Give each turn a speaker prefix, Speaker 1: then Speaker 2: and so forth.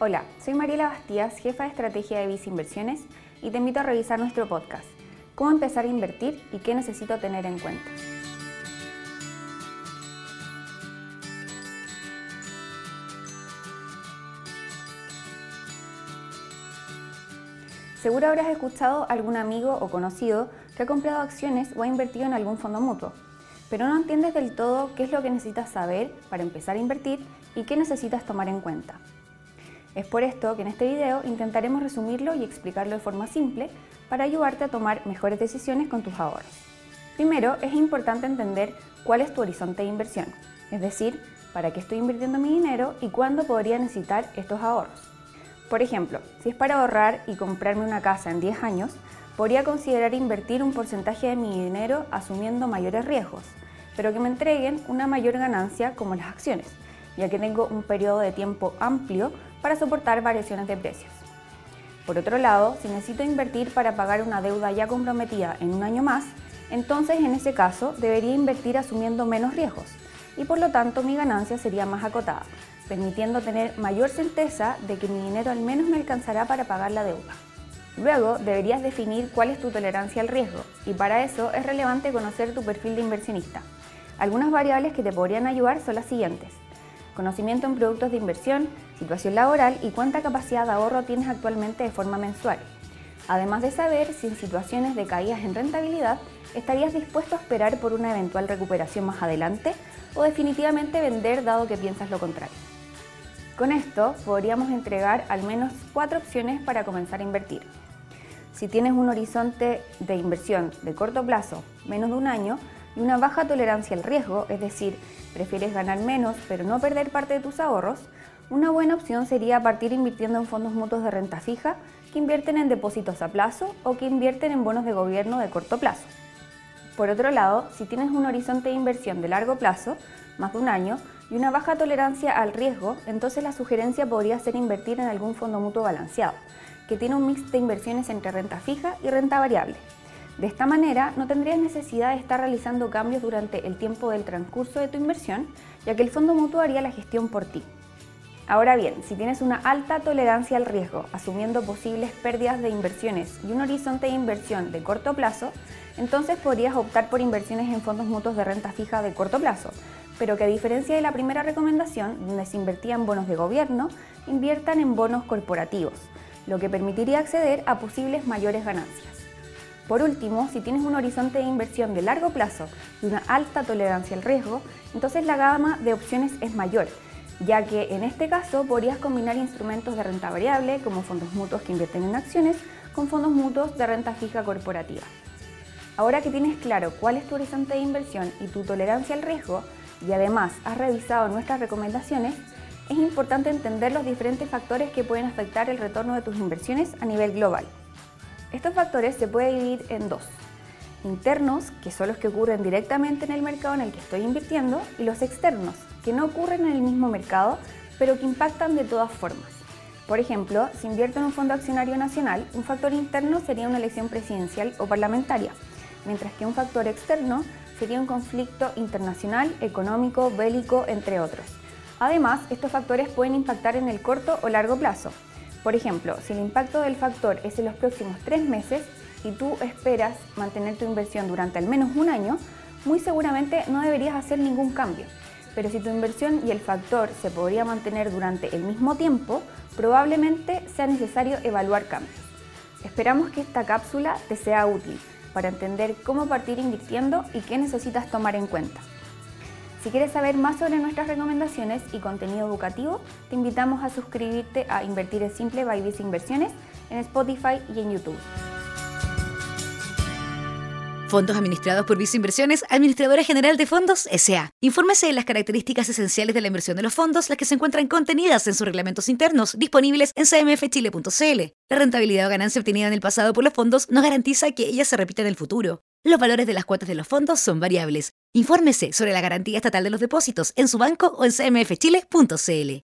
Speaker 1: Hola, soy Mariela Bastías, jefa de estrategia de Visa Inversiones y te invito a revisar nuestro podcast, Cómo empezar a invertir y qué necesito tener en cuenta. Seguro habrás escuchado a algún amigo o conocido que ha comprado acciones o ha invertido en algún fondo mutuo, pero no entiendes del todo qué es lo que necesitas saber para empezar a invertir y qué necesitas tomar en cuenta. Es por esto que en este video intentaremos resumirlo y explicarlo de forma simple para ayudarte a tomar mejores decisiones con tus ahorros. Primero, es importante entender cuál es tu horizonte de inversión, es decir, para qué estoy invirtiendo mi dinero y cuándo podría necesitar estos ahorros. Por ejemplo, si es para ahorrar y comprarme una casa en 10 años, podría considerar invertir un porcentaje de mi dinero asumiendo mayores riesgos, pero que me entreguen una mayor ganancia como las acciones, ya que tengo un periodo de tiempo amplio para soportar variaciones de precios. Por otro lado, si necesito invertir para pagar una deuda ya comprometida en un año más, entonces en ese caso debería invertir asumiendo menos riesgos y por lo tanto mi ganancia sería más acotada, permitiendo tener mayor certeza de que mi dinero al menos me alcanzará para pagar la deuda. Luego deberías definir cuál es tu tolerancia al riesgo y para eso es relevante conocer tu perfil de inversionista. Algunas variables que te podrían ayudar son las siguientes conocimiento en productos de inversión, situación laboral y cuánta capacidad de ahorro tienes actualmente de forma mensual. Además de saber si en situaciones de caídas en rentabilidad estarías dispuesto a esperar por una eventual recuperación más adelante o definitivamente vender dado que piensas lo contrario. Con esto podríamos entregar al menos cuatro opciones para comenzar a invertir. Si tienes un horizonte de inversión de corto plazo, menos de un año, y una baja tolerancia al riesgo, es decir, prefieres ganar menos pero no perder parte de tus ahorros, una buena opción sería partir invirtiendo en fondos mutuos de renta fija que invierten en depósitos a plazo o que invierten en bonos de gobierno de corto plazo. Por otro lado, si tienes un horizonte de inversión de largo plazo, más de un año, y una baja tolerancia al riesgo, entonces la sugerencia podría ser invertir en algún fondo mutuo balanceado, que tiene un mix de inversiones entre renta fija y renta variable. De esta manera, no tendrías necesidad de estar realizando cambios durante el tiempo del transcurso de tu inversión, ya que el fondo mutuo haría la gestión por ti. Ahora bien, si tienes una alta tolerancia al riesgo, asumiendo posibles pérdidas de inversiones y un horizonte de inversión de corto plazo, entonces podrías optar por inversiones en fondos mutuos de renta fija de corto plazo, pero que a diferencia de la primera recomendación, donde se invertía en bonos de gobierno, inviertan en bonos corporativos, lo que permitiría acceder a posibles mayores ganancias. Por último, si tienes un horizonte de inversión de largo plazo y una alta tolerancia al riesgo, entonces la gama de opciones es mayor, ya que en este caso podrías combinar instrumentos de renta variable como fondos mutuos que invierten en acciones con fondos mutuos de renta fija corporativa. Ahora que tienes claro cuál es tu horizonte de inversión y tu tolerancia al riesgo, y además has revisado nuestras recomendaciones, es importante entender los diferentes factores que pueden afectar el retorno de tus inversiones a nivel global. Estos factores se pueden dividir en dos. Internos, que son los que ocurren directamente en el mercado en el que estoy invirtiendo, y los externos, que no ocurren en el mismo mercado, pero que impactan de todas formas. Por ejemplo, si invierto en un fondo accionario nacional, un factor interno sería una elección presidencial o parlamentaria, mientras que un factor externo sería un conflicto internacional, económico, bélico, entre otros. Además, estos factores pueden impactar en el corto o largo plazo, por ejemplo, si el impacto del factor es en los próximos tres meses y tú esperas mantener tu inversión durante al menos un año, muy seguramente no deberías hacer ningún cambio. Pero si tu inversión y el factor se podría mantener durante el mismo tiempo, probablemente sea necesario evaluar cambios. Esperamos que esta cápsula te sea útil para entender cómo partir invirtiendo y qué necesitas tomar en cuenta. Si quieres saber más sobre nuestras recomendaciones y contenido educativo, te invitamos a suscribirte a Invertir es Simple by Visa Inversiones en Spotify y en YouTube.
Speaker 2: Fondos administrados por Visa Inversiones, Administradora General de Fondos S.A. Infórmese de las características esenciales de la inversión de los fondos, las que se encuentran contenidas en sus reglamentos internos, disponibles en cmfchile.cl. La rentabilidad o ganancia obtenida en el pasado por los fondos no garantiza que ella se repita en el futuro. Los valores de las cuotas de los fondos son variables. Infórmese sobre la garantía estatal de los depósitos en su banco o en cmfchile.cl.